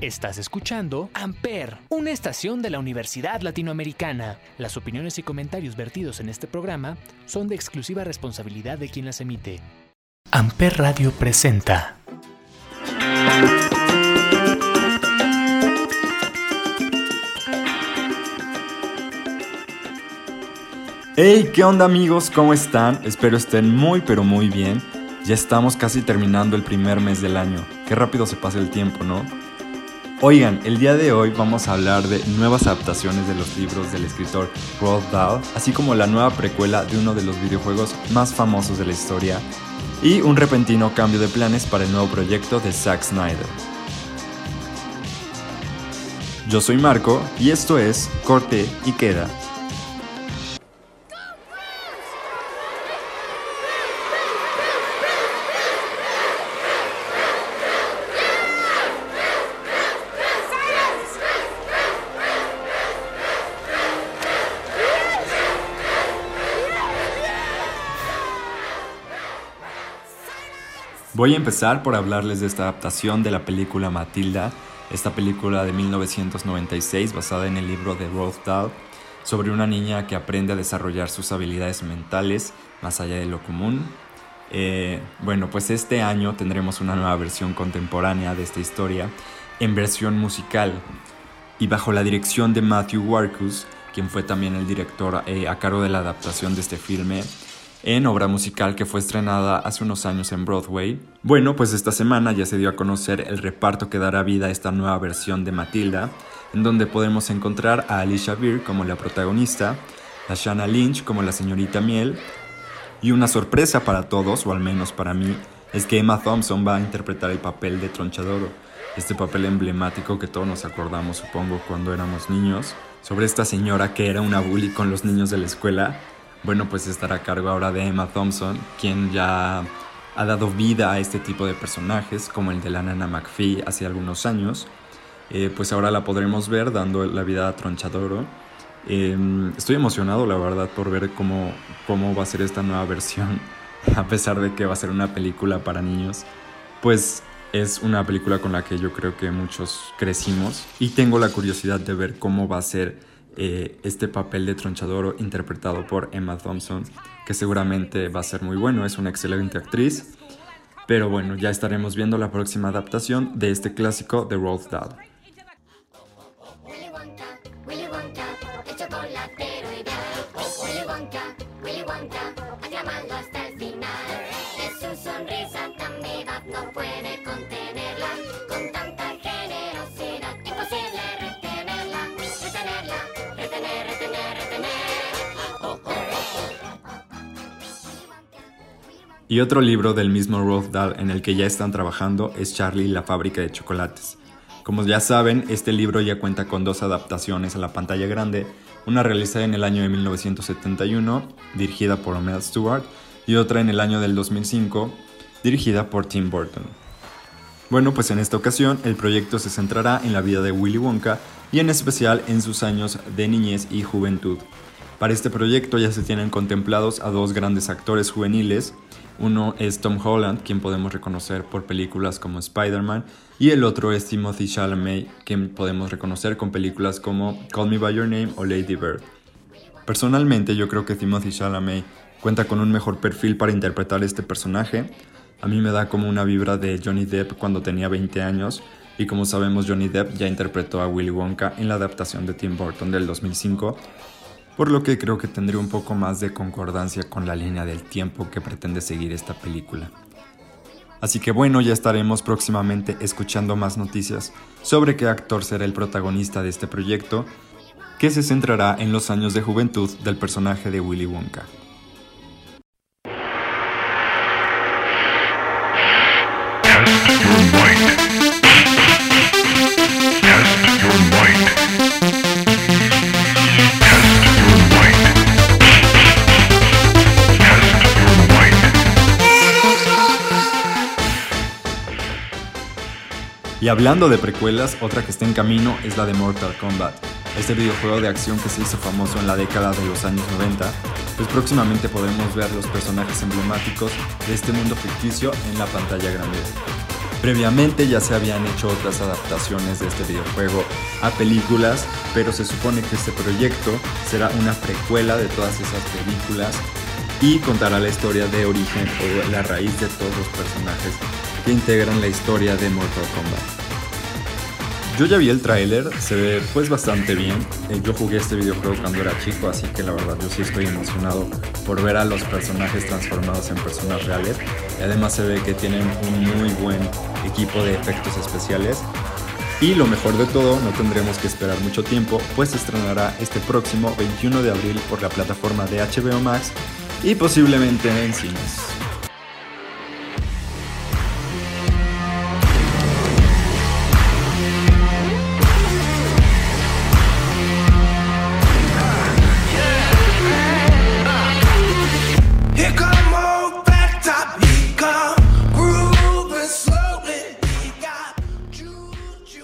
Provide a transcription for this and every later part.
Estás escuchando Amper, una estación de la Universidad Latinoamericana. Las opiniones y comentarios vertidos en este programa son de exclusiva responsabilidad de quien las emite. Amper Radio presenta. Hey, ¿qué onda amigos? ¿Cómo están? Espero estén muy pero muy bien. Ya estamos casi terminando el primer mes del año. Qué rápido se pasa el tiempo, ¿no? Oigan, el día de hoy vamos a hablar de nuevas adaptaciones de los libros del escritor Roald Dahl, así como la nueva precuela de uno de los videojuegos más famosos de la historia y un repentino cambio de planes para el nuevo proyecto de Zack Snyder. Yo soy Marco y esto es Corte y Queda, Voy a empezar por hablarles de esta adaptación de la película Matilda, esta película de 1996 basada en el libro de Roald Dahl sobre una niña que aprende a desarrollar sus habilidades mentales más allá de lo común. Eh, bueno, pues este año tendremos una nueva versión contemporánea de esta historia en versión musical y bajo la dirección de Matthew Warkus, quien fue también el director eh, a cargo de la adaptación de este filme en obra musical que fue estrenada hace unos años en Broadway. Bueno, pues esta semana ya se dio a conocer el reparto que dará vida a esta nueva versión de Matilda, en donde podemos encontrar a Alicia Beer como la protagonista, a Shanna Lynch como la señorita Miel, y una sorpresa para todos, o al menos para mí, es que Emma Thompson va a interpretar el papel de Tronchadoro, este papel emblemático que todos nos acordamos, supongo, cuando éramos niños, sobre esta señora que era una bully con los niños de la escuela bueno, pues estará a cargo ahora de Emma Thompson, quien ya ha dado vida a este tipo de personajes, como el de la nana McPhee hace algunos años. Eh, pues ahora la podremos ver dando la vida a Tronchadoro. Em, estoy emocionado, la verdad, por ver cómo, cómo va a ser esta nueva versión, a pesar de que va a ser una película para niños. Pues es una película con la que yo creo que muchos crecimos y tengo la curiosidad de ver cómo va a ser eh, este papel de Tronchadoro interpretado por Emma Thompson, que seguramente va a ser muy bueno, es una excelente actriz. Pero bueno, ya estaremos viendo la próxima adaptación de este clásico de Roald Dahl. Y otro libro del mismo Roald Dahl en el que ya están trabajando es Charlie y la fábrica de chocolates. Como ya saben, este libro ya cuenta con dos adaptaciones a la pantalla grande, una realizada en el año de 1971, dirigida por Mel Stewart, y otra en el año del 2005, dirigida por Tim Burton. Bueno, pues en esta ocasión el proyecto se centrará en la vida de Willy Wonka y en especial en sus años de niñez y juventud. Para este proyecto ya se tienen contemplados a dos grandes actores juveniles, uno es Tom Holland, quien podemos reconocer por películas como Spider-Man, y el otro es Timothy Chalamet, quien podemos reconocer con películas como Call Me By Your Name o Lady Bird. Personalmente yo creo que Timothy Chalamet cuenta con un mejor perfil para interpretar este personaje. A mí me da como una vibra de Johnny Depp cuando tenía 20 años, y como sabemos Johnny Depp ya interpretó a Willy Wonka en la adaptación de Tim Burton del 2005, por lo que creo que tendría un poco más de concordancia con la línea del tiempo que pretende seguir esta película. Así que bueno, ya estaremos próximamente escuchando más noticias sobre qué actor será el protagonista de este proyecto, que se centrará en los años de juventud del personaje de Willy Wonka. Y hablando de precuelas, otra que está en camino es la de Mortal Kombat. Este videojuego de acción que se hizo famoso en la década de los años 90, pues próximamente podremos ver los personajes emblemáticos de este mundo ficticio en la pantalla grande. Previamente ya se habían hecho otras adaptaciones de este videojuego a películas, pero se supone que este proyecto será una precuela de todas esas películas y contará la historia de origen o la raíz de todos los personajes que integran la historia de Mortal Kombat. Yo ya vi el tráiler, se ve pues bastante bien. Eh, yo jugué este videojuego cuando era chico, así que la verdad yo sí estoy emocionado por ver a los personajes transformados en personas reales. Y además se ve que tienen un muy buen equipo de efectos especiales. Y lo mejor de todo, no tendremos que esperar mucho tiempo, pues se estrenará este próximo 21 de abril por la plataforma de HBO Max y posiblemente en cines.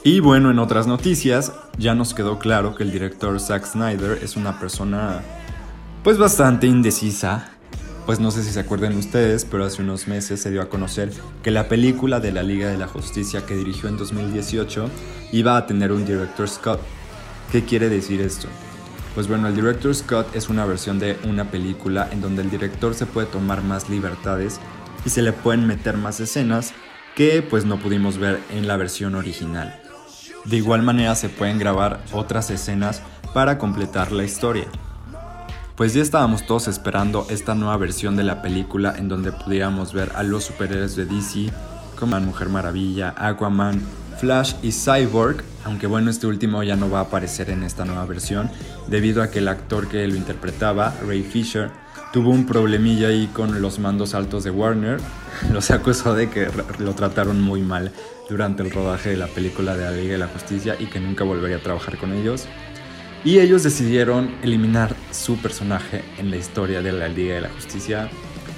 Y bueno, en otras noticias, ya nos quedó claro que el director Zack Snyder es una persona pues bastante indecisa. Pues no sé si se acuerdan ustedes, pero hace unos meses se dio a conocer que la película de la Liga de la Justicia que dirigió en 2018 iba a tener un director Scott. ¿Qué quiere decir esto? Pues bueno, el director Scott es una versión de una película en donde el director se puede tomar más libertades y se le pueden meter más escenas que pues no pudimos ver en la versión original. De igual manera se pueden grabar otras escenas para completar la historia. Pues ya estábamos todos esperando esta nueva versión de la película en donde pudiéramos ver a los superhéroes de DC como Mujer Maravilla, Aquaman, Flash y Cyborg, aunque bueno, este último ya no va a aparecer en esta nueva versión debido a que el actor que lo interpretaba, Ray Fisher, tuvo un problemilla ahí con los mandos altos de Warner. Los acusó de que lo trataron muy mal durante el rodaje de la película de la Liga de la Justicia y que nunca volvería a trabajar con ellos. Y ellos decidieron eliminar su personaje en la historia de la Liga de la Justicia.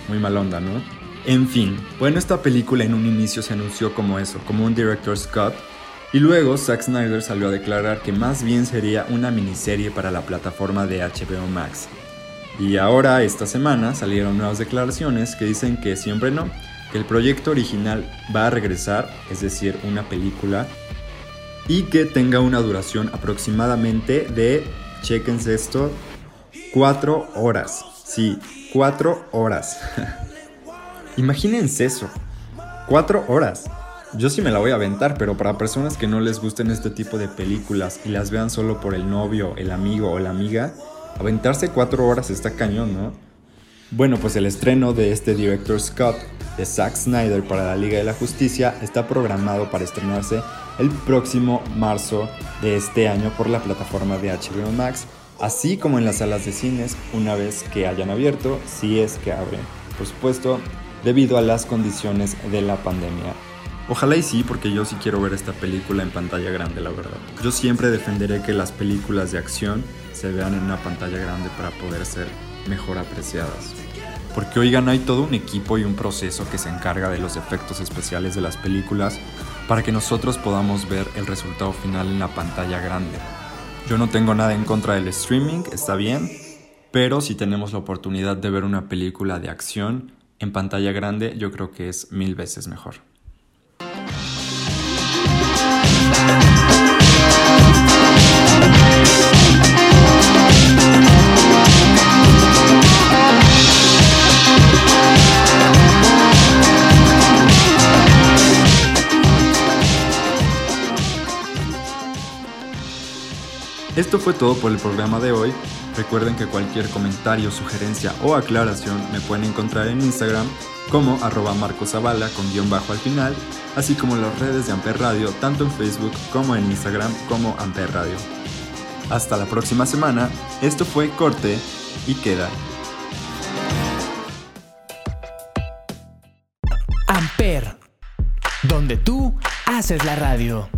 Muy mal onda, ¿no? En fin, bueno, esta película en un inicio se anunció como eso, como un director Scott, y luego Zack Snyder salió a declarar que más bien sería una miniserie para la plataforma de HBO Max. Y ahora, esta semana, salieron nuevas declaraciones que dicen que siempre no, el proyecto original va a regresar, es decir, una película, y que tenga una duración aproximadamente de, chequense esto, 4 horas. Sí, 4 horas. Imagínense eso, 4 horas. Yo sí me la voy a aventar, pero para personas que no les gusten este tipo de películas y las vean solo por el novio, el amigo o la amiga, aventarse 4 horas está cañón, ¿no? Bueno, pues el estreno de este director Scott de Zack Snyder para la Liga de la Justicia está programado para estrenarse el próximo marzo de este año por la plataforma de HBO Max, así como en las salas de cines una vez que hayan abierto, si es que abren, por supuesto, debido a las condiciones de la pandemia. Ojalá y sí, porque yo sí quiero ver esta película en pantalla grande, la verdad. Yo siempre defenderé que las películas de acción se vean en una pantalla grande para poder ser mejor apreciadas. Porque oigan, hay todo un equipo y un proceso que se encarga de los efectos especiales de las películas para que nosotros podamos ver el resultado final en la pantalla grande. Yo no tengo nada en contra del streaming, está bien, pero si tenemos la oportunidad de ver una película de acción en pantalla grande, yo creo que es mil veces mejor. Esto fue todo por el programa de hoy. Recuerden que cualquier comentario, sugerencia o aclaración me pueden encontrar en Instagram como arroba marcosavala con guion bajo al final, así como en las redes de Amper Radio, tanto en Facebook como en Instagram como Amper Radio. Hasta la próxima semana, esto fue Corte y Queda. Amper, donde tú haces la radio.